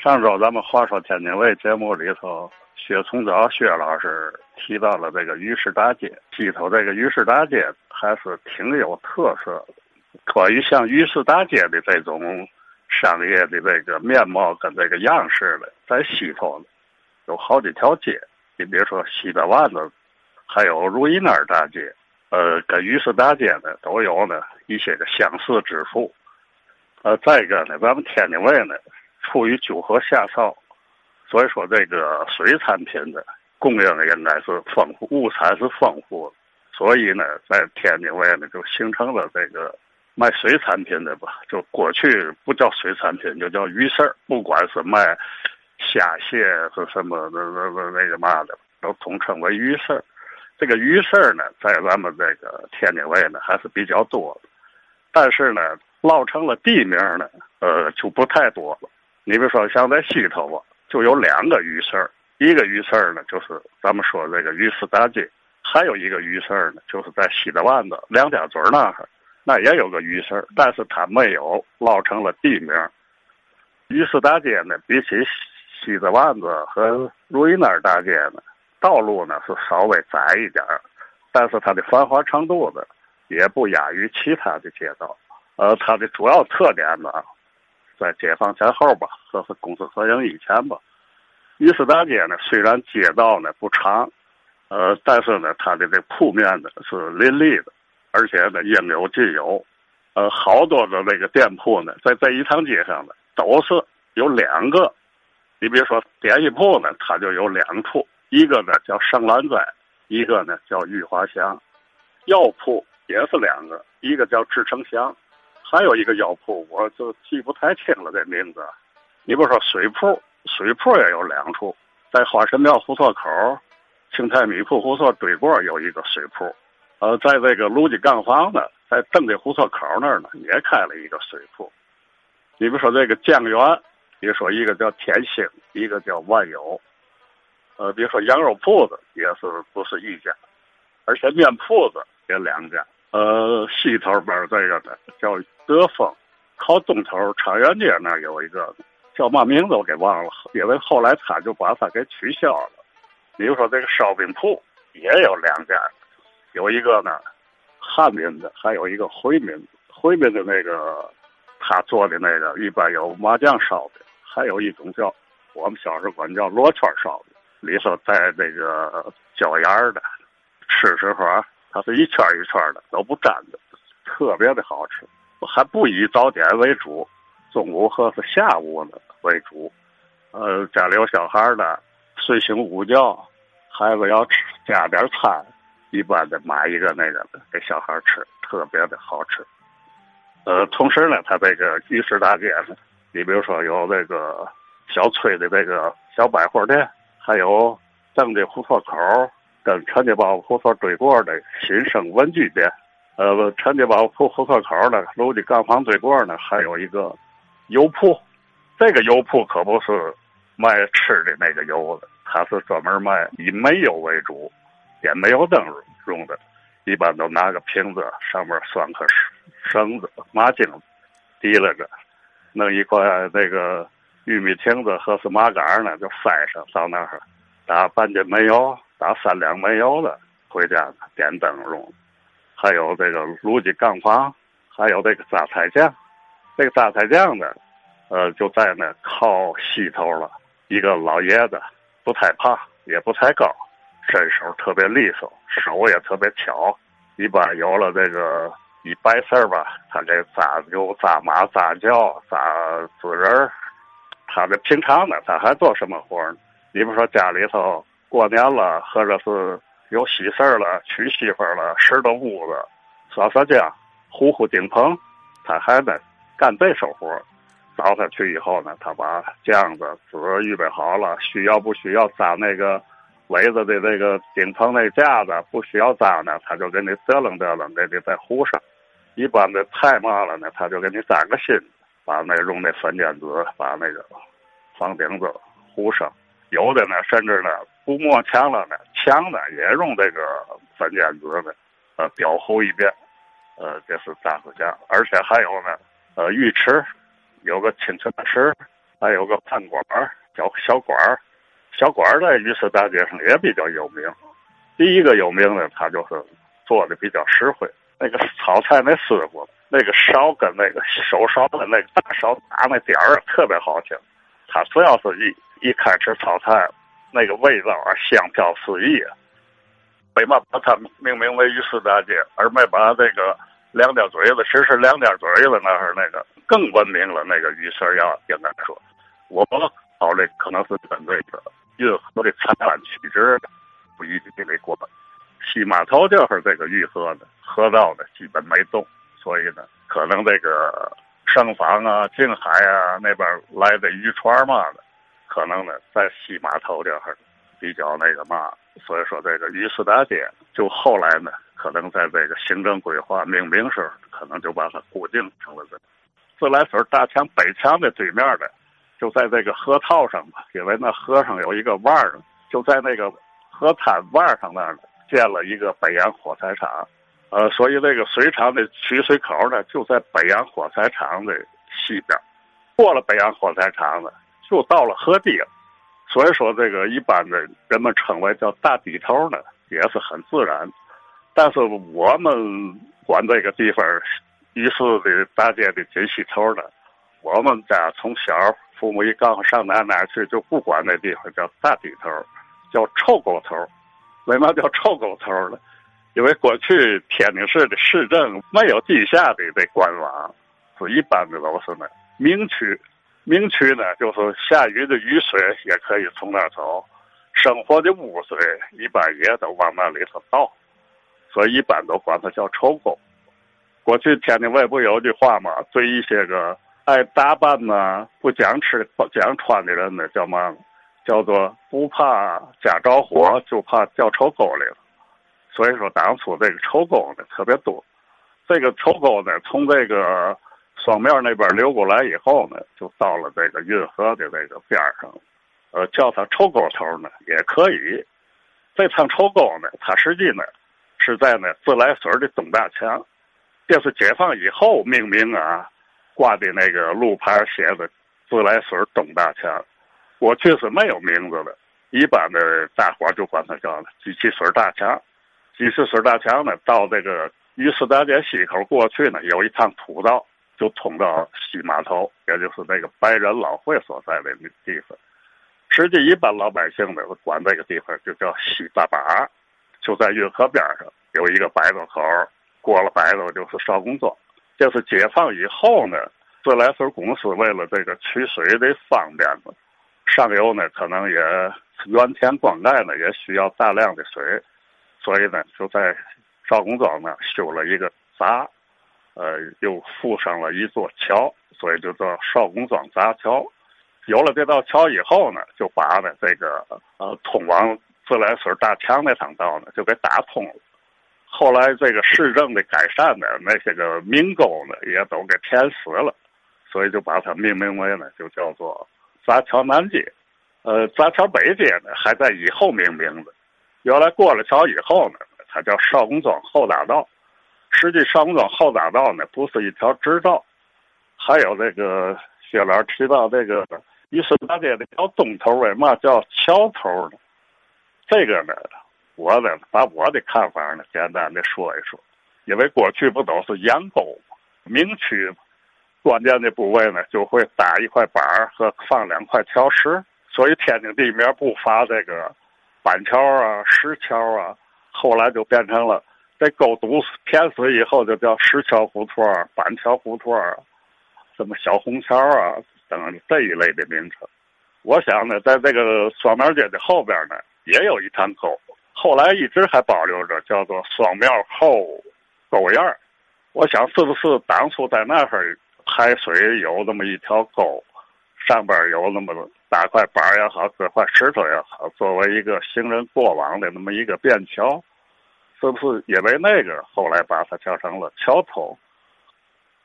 上周咱们话说天津卫节目里头，薛从昭薛老师提到了这个鱼市大街，西头这个鱼市大街还是挺有特色的。关于像鱼市大街的这种商业的这个面貌跟这个样式的，在西头有好几条街。你比如说西大湾子，还有如意那儿大街，呃，跟鱼市大街呢都有呢一些个相似之处。呃，再一个呢，咱们天津卫呢。处于九河下梢，所以说这个水产品的供应应该是丰富，物产是丰富，所以呢，在天津卫呢就形成了这个卖水产品的吧，就过去不叫水产品，就叫鱼市儿不管是卖虾蟹是什么那那那那个嘛的，都统称为鱼市这个鱼市呢，在咱们这个天津卫呢还是比较多的，但是呢，落成了地名呢，呃，就不太多了。你比如说，像在西头吧，就有两个鱼市儿，一个鱼市儿呢，就是咱们说这个鱼市大街；还有一个鱼市儿呢，就是在西子湾子梁家嘴那儿，那也有个鱼市儿，但是它没有落成了地名。鱼市大街呢，比起西子湾子和如意那儿大街呢，道路呢是稍微窄一点儿，但是它的繁华程度呢，也不亚于其他的街道。呃，它的主要特点呢。在解放前后吧，和是公私合营以前吧，鱼市大街呢，虽然街道呢不长，呃，但是呢，它的这铺面呢是林立的，而且呢应有尽有，呃，好多的那个店铺呢，在这一趟街上呢都是有两个，你比如说点心铺呢，它就有两处，一个呢叫盛兰斋，一个呢叫玉华祥，药铺也是两个，一个叫志成祥。还有一个药铺，我就记不太清了这名字。你比如说水铺，水铺也有两处，在花神庙胡同口，青菜米铺胡同对过有一个水铺。呃，在这个卢记杠房呢，在邓家胡同口那儿呢，也开了一个水铺。你比如说这个酱园，比如说一个叫天兴，一个叫万有。呃，比如说羊肉铺子也是不是一家，而且面铺子也两家。呃，西头边这个的叫德丰，靠东头长源街那有一个叫嘛名字我给忘了，因为后来他就把它给取消了。比如说这个烧饼铺也有两家，有一个呢汉民的，还有一个回民。回民的那个他做的那个一般有麻酱烧饼，还有一种叫我们小时候管叫罗圈烧饼，里头带这个椒盐的，吃时候啊。它是一圈一圈的，都不粘的，特别的好吃。还不以早点为主，中午和下午呢为主。呃，家里有小孩的，睡醒午觉，孩子要吃加点餐，一般的买一个那个给小孩吃，特别的好吃。呃，同时呢，它这个鱼市大街呢，你比如说有这个小崔的这个小百货店，还有邓家胡同口。跟陈家堡胡同对过的新生文具店，呃，陈家堡胡胡同口呢，楼的杠房对过呢，还有一个油铺。这个油铺可不是卖吃的那个油的，它是专门卖以煤油为主，点煤油灯用的。一般都拿个瓶子，上面拴颗绳子、麻筋，提了着，弄一块那个玉米亭子或是麻杆呢，就塞上到那儿，打半斤煤油。打三两煤油的回家点灯笼，还有这个炉鸡杠房，还有这个榨菜酱。这个榨菜酱呢，呃，就在那靠西头了。一个老爷子，不太胖，也不太高，身手特别利索，手也特别巧。一般有了这个一白事儿吧，他这扎牛、扎马、扎轿、扎纸人他这平常呢，他还做什么活呢？你比如说家里头。过年了，或者是有喜事儿了，娶媳妇了，拾掇屋子，刷刷浆，糊糊顶棚，他还得干这手活找他去以后呢，他把浆子纸预备好了，需要不需要扎那个围子的那个顶棚那架子？不需要扎呢，他就给你嘚楞嘚楞，给你再糊上。一般的太嘛了呢，他就给你粘个芯，把那用那粉浆纸把那个房顶子糊上。有的呢，甚至呢。不抹墙了呢，墙呢也用这个粉浆纸呢，呃，裱糊一遍，呃，这是扎子浆，而且还有呢，呃，浴池有个清泉池，还有个饭馆叫小馆儿，小馆儿在鱼市大街上也比较有名。第一个有名的，他就是做的比较实惠。那个炒菜那师傅，那个勺跟那个手勺的那个大勺打那点儿特别好听。他只要是一一开始炒菜，那个味道啊香飘四溢啊。为嘛把它命名为鱼市大街，而没把这个两点嘴子，其实两点嘴子那是那个更文明了。那个鱼市要应该说，我考虑可能是针对的运河的采办曲直不一定得过。西码头就是这个运河的河道的基本没动，所以呢，可能这个盛坊啊、静海啊那边来的渔船嘛的，可能呢在西码头这儿比较那个嘛。所以说，这个鱼市大街就后来呢，可能在这个行政规划命名时候，可能就把它固定成了这自来水大墙北墙的对面的，就在这个河套上吧，因为那河上有一个弯儿，就在那个河滩弯上那儿建了一个北洋火柴厂，呃，所以这个水厂的取水口呢，就在北洋火柴厂的西边。过了北洋火柴厂呢，就到了河堤了。所以说，这个一般的人们称为叫大堤头呢，也是很自然。但是我们管这个地方于是的大街的金西头呢，我们家从小父母一告诉上哪哪去，就不管那地方叫大堤头，叫臭沟头。为嘛叫臭沟头呢？因为过去天津市的市政没有地下的这官网，是一般的都是呢明区。明渠呢，就是下雨的雨水也可以从那儿走，生活的污水一般也都往那里头倒，所以一般都管它叫臭沟。过去天津卫不有句话嘛，对一些个爱打扮呢、不讲吃不讲穿的人呢，叫嘛？叫做不怕家着火，就怕掉臭沟里了。所以说，当初这个臭沟呢特别多，这个臭沟呢从这个。双面那边流过来以后呢，就到了这个运河的这个边上，呃，叫它臭沟头呢也可以。这趟臭沟呢，它实际呢是在呢自来水的东大墙，这是解放以后命名啊，挂的那个路牌写的自来水东大墙，过去是没有名字的，一般的大伙就管它叫机器水大墙。机器水大墙呢，到这个鱼市大街西口过去呢，有一趟土道。就通到西码头，也就是那个白人老会所在的那地方。实际一般老百姓呢，管这个地方就叫西大坝，就在运河边上有一个摆渡口，过了摆渡就是邵公庄。这是解放以后呢，自来水公司为了这个取水的方便嘛，上游呢可能也原田灌溉呢也需要大量的水，所以呢就在邵公庄呢修了一个闸。呃，又附上了一座桥，所以就叫少公庄闸桥。有了这道桥以后呢，就把呢这个呃通往自来水大墙那趟道呢就给打通了。后来这个市政的改善呢，那些个民沟呢也都给填死了，所以就把它命名为呢就叫做闸桥南街。呃，闸桥北街呢还在以后命名的。原来过了桥以后呢，它叫少公庄后大道。实际上庄后大道呢，不是一条直道，还有这个薛老提到这个鱼市大街的叫东头，为嘛叫桥头呢？这个呢，我呢把我的看法呢简单的说一说。因为过去不都是沿沟吗？明区关键的部位呢就会搭一块板儿和放两块桥石，所以天津地面不乏这个板桥啊、石桥啊，后来就变成了。这沟堵填死以后，就叫石桥胡同、板桥胡同、什么小红桥啊等这一类的名称。我想呢，在这个双庙街的后边呢，也有一趟沟，后来一直还保留着，叫做双庙后沟沿我想，是不是当初在那儿排水有那么一条沟，上边有那么大块板也好，这块石头也好，作为一个行人过往的那么一个便桥？是不是因为那个后来把它叫成了桥头？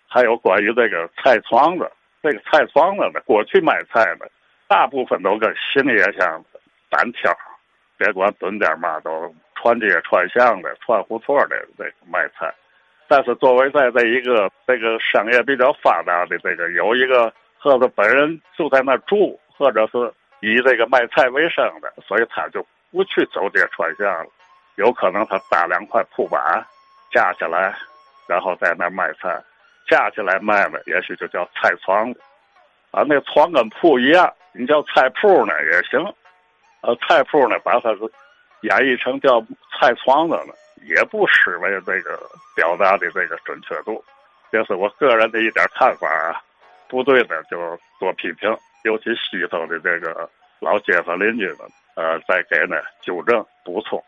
还有关于这个菜庄子，这个菜庄子呢，过去卖菜的大部分都跟行业像单挑，别管蹲点嘛，都串街串巷的、串胡同的这个卖菜。但是作为在这一个这个商业比较发达的这个有一个或者本人就在那住，或者是以这个卖菜为生的，所以他就不去走街串巷了。有可能他搭两块铺板架起来，然后在那卖菜，架起来卖了，也许就叫菜床。啊，那床跟铺一样，你叫菜铺呢也行。呃，菜铺呢把它是演绎成叫菜床子呢，也不失为这个表达的这个准确度。这是我个人的一点看法啊，不对的就多批评，尤其西头的这个老街坊邻居们，呃，再给呢纠正补充。